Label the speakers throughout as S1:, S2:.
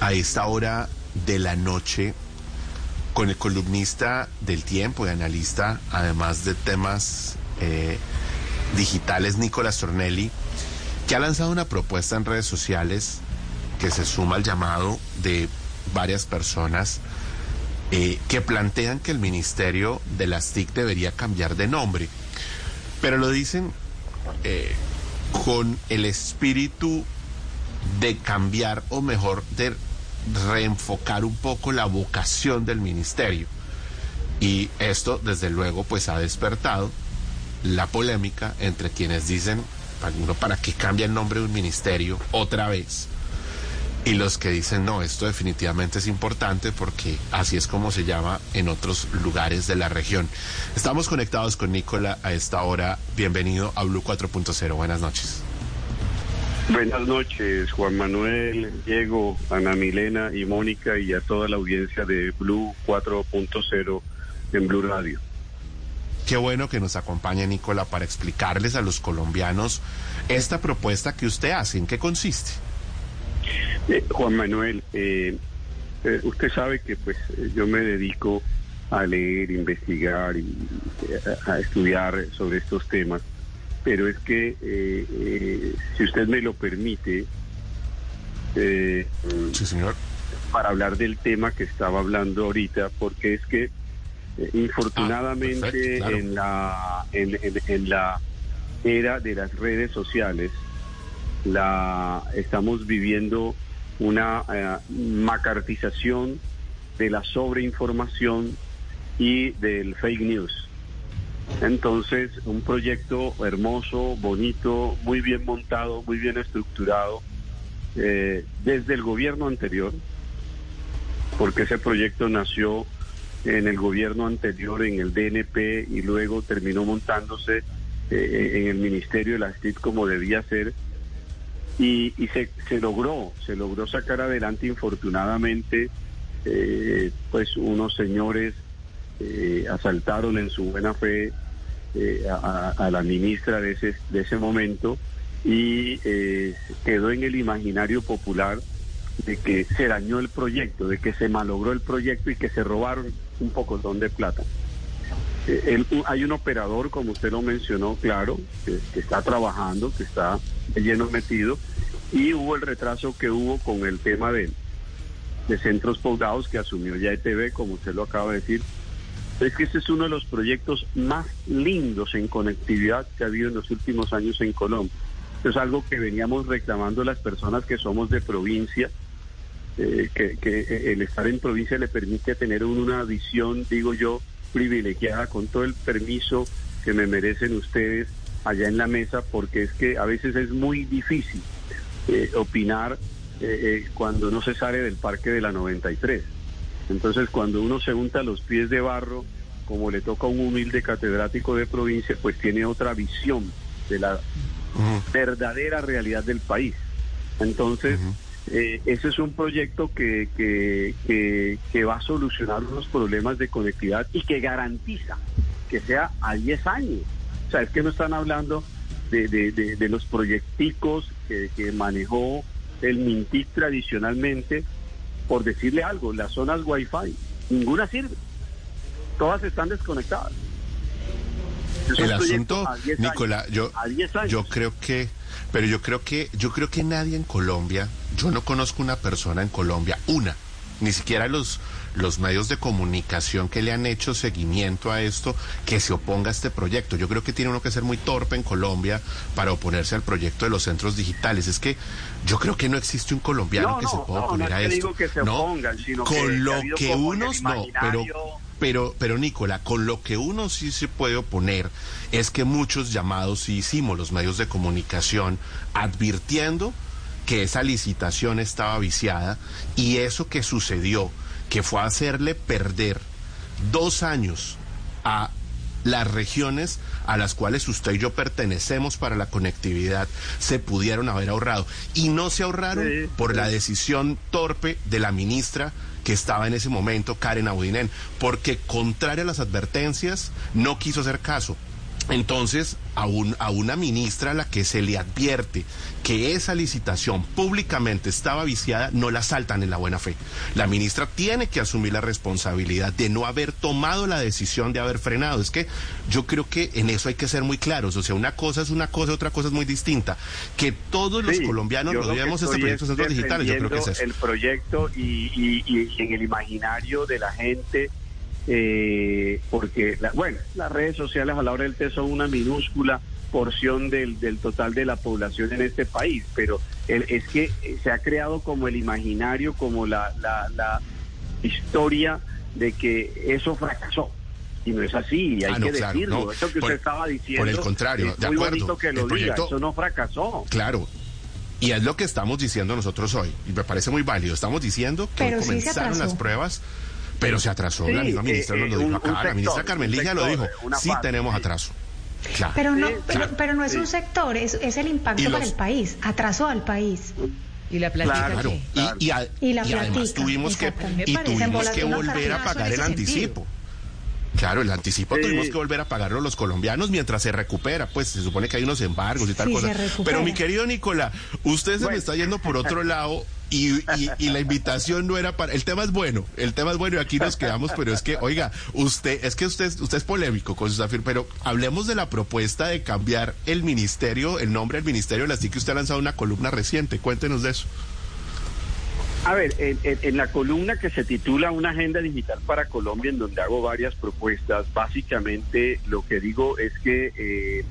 S1: A esta hora de la noche, con el columnista del tiempo y analista, además de temas eh, digitales, Nicolás Tornelli, que ha lanzado una propuesta en redes sociales que se suma al llamado de varias personas eh, que plantean que el Ministerio de las TIC debería cambiar de nombre, pero lo dicen eh, con el espíritu de cambiar o mejor de reenfocar un poco la vocación del ministerio. Y esto, desde luego, pues ha despertado la polémica entre quienes dicen, ¿para qué cambia el nombre de un ministerio otra vez? Y los que dicen, no, esto definitivamente es importante porque así es como se llama en otros lugares de la región. Estamos conectados con Nicola a esta hora. Bienvenido a Blue 4.0. Buenas noches.
S2: Buenas noches, Juan Manuel, Diego, Ana Milena y Mónica y a toda la audiencia de Blue 4.0 en Blue Radio.
S1: Qué bueno que nos acompañe Nicola para explicarles a los colombianos esta propuesta que usted hace, ¿en qué consiste?
S2: Eh, Juan Manuel, eh, eh, usted sabe que pues yo me dedico a leer, investigar y a estudiar sobre estos temas pero es que, eh, eh, si usted me lo permite,
S1: eh, sí, señor.
S2: para hablar del tema que estaba hablando ahorita, porque es que infortunadamente
S1: Ah,
S2: en, la, en, en- en la era de las redes sociales, la estamos viviendo una macartización de la sobreinformación y del fake news. Entonces, un proyecto hermoso, bonito, muy bien montado, muy bien estructurado, eh, desde el gobierno anterior, porque ese proyecto nació en el gobierno anterior, en el DNP, y luego terminó montándose eh, en el Ministerio de las TIC como debía ser, y, se, logró, se logró sacar adelante, infortunadamente, eh, pues unos señores eh, asaltaron en su buena fe eh, a, la ministra de ese, de ese momento y eh, quedó en el imaginario popular de que se dañó el proyecto, de que se malogró el proyecto y que se robaron un pocotón de plata. Eh, hay un operador, como usted lo mencionó, claro, que, está trabajando, que está lleno metido, y hubo el retraso que hubo con el tema de, de centros poblados que asumió ya ETV, como usted lo acaba de decir. Es que este es uno de los proyectos más lindos en conectividad que ha habido en los últimos años en Colombia. Es algo que veníamos reclamando las personas que somos de provincia, eh, que, eh, el estar en provincia le permite tener una visión, digo yo, privilegiada con todo el permiso que me merecen ustedes allá en la mesa, porque es que a veces es muy difícil eh, opinar cuando no se sale del parque de la 93. Entonces, cuando uno se unta los pies de barro, como le toca a un humilde catedrático de provincia, pues tiene otra visión de la verdadera realidad del país. Entonces, eh, ese es un proyecto que, que, que, que va a solucionar unos problemas de conectividad y que garantiza que sea a 10 años. O sea, es que no están hablando de, de, de, de los proyecticos que, que manejó el Mintic tradicionalmente, por decirle algo, las zonas Wi-Fi, ninguna sirve. Todas están desconectadas. Es
S1: El asunto,
S2: a 10 años,
S1: Nicola, yo,
S2: a 10 años.
S1: yo creo que, pero yo creo que, yo creo que nadie en Colombia, yo no conozco una persona en Colombia, una, ni siquiera los, los medios de comunicación que le han hecho seguimiento a esto, que se oponga a este proyecto. Yo creo que tiene uno que ser muy torpe en Colombia para oponerse al proyecto de los centros digitales. Es que yo creo que no existe un colombiano
S2: No,
S1: que
S2: no,
S1: se pueda
S2: no,
S1: oponer a esto.
S2: digo que se
S1: ¿no?
S2: opongan, sino
S1: con
S2: que
S1: lo que unos no, pero pero, pero Nicola, con lo que uno sí se puede oponer es que muchos llamados sí hicimos los medios de comunicación advirtiendo que esa licitación estaba viciada y eso que sucedió, que fue hacerle perder dos años a las regiones a las cuales usted y yo pertenecemos para la conectividad se pudieron haber ahorrado. Y no se ahorraron
S2: Sí,
S1: por
S2: sí.
S1: la decisión torpe de la ministra que estaba en ese momento, Karen Audinen, porque contraria a las advertencias, no quiso hacer caso. Entonces, a, un- a una ministra a la que se le advierte que esa licitación públicamente estaba viciada, no la saltan en la buena fe. La ministra tiene que asumir la responsabilidad de no haber tomado la decisión de haber frenado. Es que yo creo que en eso hay que ser muy claros. O sea, una cosa es una cosa, otra cosa es muy distinta. Que todos los
S2: Sí,
S1: colombianos rodeemos este proyecto de centros digitales, yo creo que es eso.
S2: El proyecto y, y- y en el imaginario de la gente, eh, porque, la- bueno, las redes sociales a la hora del té son una minúscula porción del, del total de la población en este país, pero el- es que se ha creado como el imaginario, como la, la, la historia de que eso fracasó. Y no es así, y hay
S1: Ah, no,
S2: que
S1: claro,
S2: decirlo.
S1: no.
S2: Eso que
S1: Por-
S2: usted estaba diciendo.
S1: por el contrario,
S2: es
S1: de
S2: muy
S1: acuerdo.
S2: bonito que
S1: El
S2: lo diga,
S1: proyecto-
S2: eso no fracasó.
S1: Claro. Y es lo que estamos diciendo nosotros hoy. Y me parece muy válido. Estamos diciendo que
S3: sí
S1: comenzaron las pruebas, pero se atrasó.
S2: Sí,
S1: la misma ministra
S2: eh,
S1: nos lo
S2: eh,
S1: dijo
S2: un-
S1: acá.
S2: un
S1: la ministra
S2: un
S1: Carmen Ligia lo dijo. Sí
S2: parte,
S1: tenemos atraso. Claro.
S3: Pero no,
S2: Sí,
S3: pero,
S1: claro.
S3: pero no es un sector, es, es el impacto para el país, atrasó al país.
S4: Y la platica
S2: Claro.
S1: Y, y a-
S3: Y la
S1: y además tuvimos que, y tuvimos que volver a pagar el anticipo. Claro, el anticipo
S2: Sí.
S1: tuvimos que volver a pagarlo los colombianos mientras se recupera. Pues se supone que hay unos embargos y tal
S3: Sí,
S1: cosa. Pero mi querido Nicola, usted se me está yendo por otro lado y, y- y la invitación no era para. El tema es bueno, el tema es bueno y aquí nos quedamos, pero es que, oiga, usted, es que usted, usted es polémico con sus afirmaciones, pero hablemos de la propuesta de cambiar el ministerio, el nombre del ministerio de la TIC que usted ha lanzado una columna reciente. Cuéntenos de eso.
S2: A ver, en, la columna que se titula Una agenda digital para Colombia, en donde hago varias propuestas, básicamente lo que digo es que eh,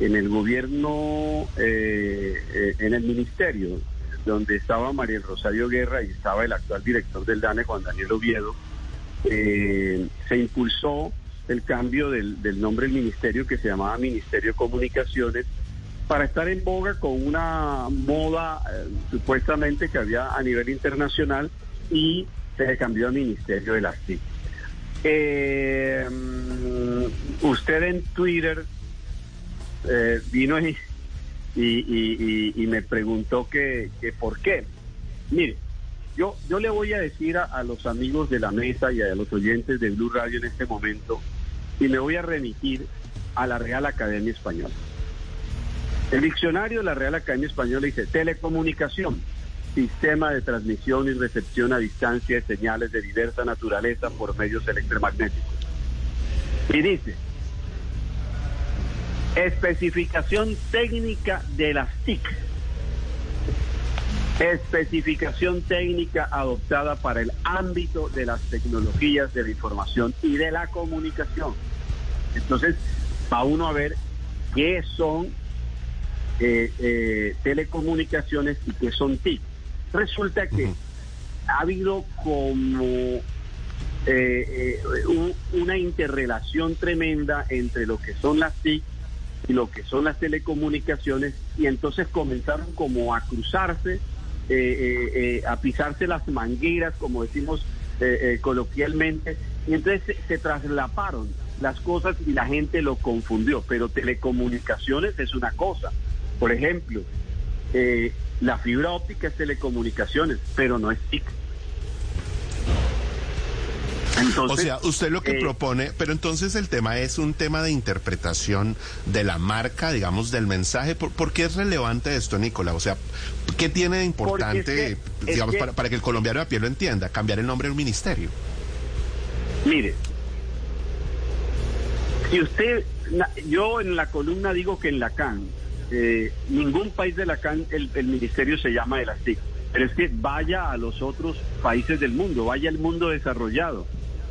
S2: en el gobierno, eh, en el ministerio, donde estaba María Rosario Guerra y estaba el actual director del DANE, Juan Daniel Oviedo, eh, se impulsó el cambio del nombre del ministerio que se llamaba Ministerio de Comunicaciones para estar en boga con una moda eh, supuestamente que había a nivel internacional y se cambió a Ministerio de las TIC. Eh, usted en Twitter eh, vino y, y, me preguntó que, que por qué. Mire, yo, yo le voy a decir a los amigos de la mesa y a los oyentes de Blue Radio en este momento, y me voy a remitir a la Real Academia Española. El diccionario de la Real Academia Española dice telecomunicación, sistema de transmisión y recepción a distancia de señales de diversa naturaleza por medios electromagnéticos. Y dice, especificación técnica de las TIC. Especificación técnica adoptada para el ámbito de las tecnologías de la información y de la comunicación. Entonces, va uno a ver qué son eh, eh, telecomunicaciones y qué son TIC. Resulta que ha habido como eh, eh, un- una interrelación tremenda entre lo que son las TIC y lo que son las telecomunicaciones y entonces comenzaron como a cruzarse, eh, eh, a pisarse las mangueras, como decimos coloquialmente, y entonces se, se traslaparon las cosas y la gente lo confundió, pero telecomunicaciones es una cosa. Por ejemplo, eh, la fibra óptica es telecomunicaciones, pero no es TIC. Entonces,
S1: o sea, usted lo que
S2: eh,
S1: propone, pero entonces el tema es un tema de interpretación de la marca, digamos, del mensaje. ¿Por, por qué es relevante esto, Nicola? O sea, ¿qué tiene de importante,
S2: Porque es que-
S1: digamos,
S2: que-
S1: para, para que el colombiano a pie lo entienda? Cambiar el nombre de un ministerio.
S2: Mire, si usted, yo en la columna digo que en la CAN, eh, ningún país de la CAN el, ministerio se llama de las TIC, pero es que vaya a los otros países del mundo, vaya al mundo desarrollado,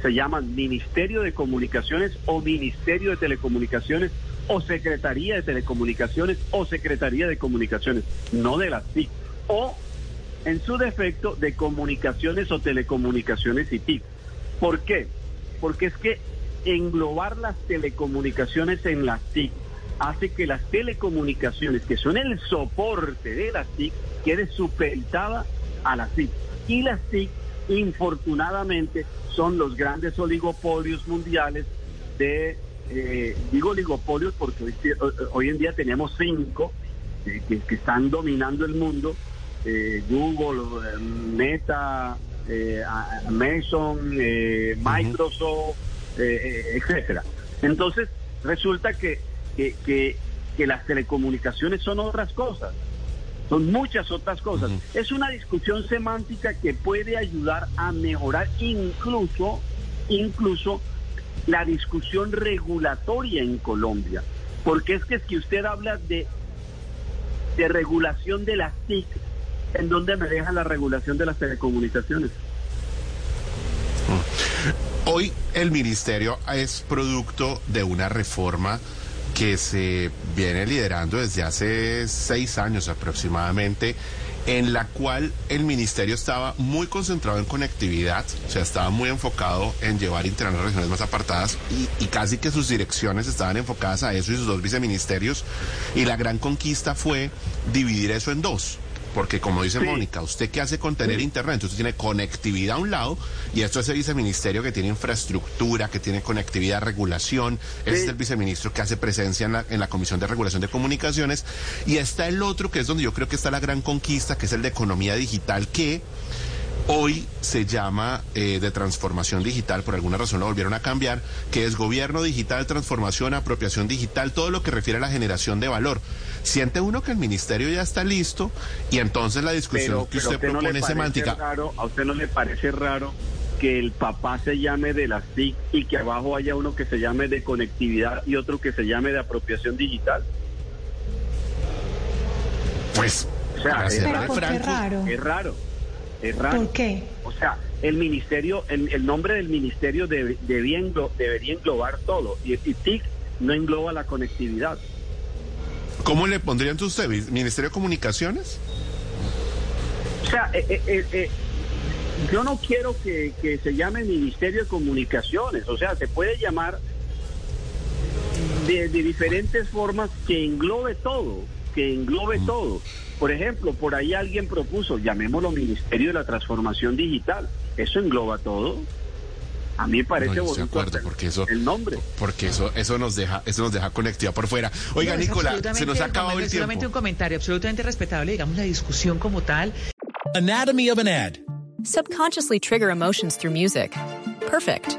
S2: se llaman Ministerio de Comunicaciones o Ministerio de Telecomunicaciones o Secretaría de Telecomunicaciones o Secretaría de Comunicaciones, no de las TIC, o en su defecto de comunicaciones o telecomunicaciones y TIC. ¿Por qué? Porque es que englobar las telecomunicaciones en las TIC hace que las telecomunicaciones, que son el soporte de las TIC, quede supeditada a las TIC. Y las TIC, infortunadamente, son los grandes oligopolios mundiales de, eh, digo oligopolios porque hoy, hoy, en día tenemos cinco eh, que, que, están dominando el mundo, eh, Google, eh, Meta, eh, eh, Microsoft, eh, etcétera. Entonces, resulta que, que, que, que, las telecomunicaciones son otras cosas, son muchas otras cosas. Uh -huh. Es una discusión semántica que puede ayudar a mejorar incluso, incluso la discusión regulatoria en Colombia. Porque es que si usted habla de, de regulación de las TIC, ¿en dónde me deja la regulación de las telecomunicaciones?
S1: Hoy el ministerio es producto de una reforma que se viene liderando desde hace seis años aproximadamente, en la cual el ministerio estaba muy concentrado en conectividad, o sea, estaba muy enfocado en llevar Internet a regiones más apartadas y, y, casi que sus direcciones estaban enfocadas a eso y sus dos viceministerios. Y la gran conquista fue dividir eso en dos porque como dice sí. Mónica, usted qué hace con tener sí. internet, entonces tiene conectividad a un lado y esto es el viceministerio que tiene infraestructura, que tiene conectividad, regulación, sí. ese es el viceministro que hace presencia en la, en la Comisión de Regulación de Comunicaciones y está el otro que es donde yo creo que está la gran conquista, que es el de economía digital, que hoy se llama eh, de transformación digital, por alguna razón lo volvieron a cambiar, que es gobierno digital, transformación, apropiación digital, todo lo que refiere a la generación de valor. Siente uno que el ministerio ya está listo y entonces la discusión
S2: pero,
S1: que
S2: pero
S1: usted,
S2: usted
S1: propone
S2: no
S1: semántica.
S2: Raro, ¿A usted no le parece raro que el papá se llame de las TIC y que abajo haya uno que se llame de conectividad y otro que se llame de apropiación digital?
S1: Pues,
S2: o sea,
S3: es, raro,
S2: es raro. Es raro.
S3: ¿Por qué?
S2: O sea, el ministerio, el, el nombre del ministerio debe, debía englo, debería englobar todo y, y TIC no engloba la conectividad.
S1: ¿Cómo le pondrían usted? ¿Ministerio de Comunicaciones?
S2: O sea, eh, eh, eh, yo no quiero que, que, se llame Ministerio de Comunicaciones. O sea, se puede llamar de, de diferentes formas que englobe todo, que englobe mm. todo. Por ejemplo, por ahí alguien propuso, llamémoslo Ministerio de la Transformación Digital. Eso engloba todo. A mí me parece
S1: no,
S2: bonito
S1: acuerdo, porque eso,
S2: el nombre.
S1: Porque eso, eso nos deja, eso nos deja conectividad por fuera. Oiga,
S4: no,
S1: Nicolás, se nos ha acabado el tiempo.
S4: Solamente un comentario absolutamente respetable, digamos, la discusión como tal.
S5: Anatomy of an ad.
S6: Subconsciously trigger emotions through music. Perfect.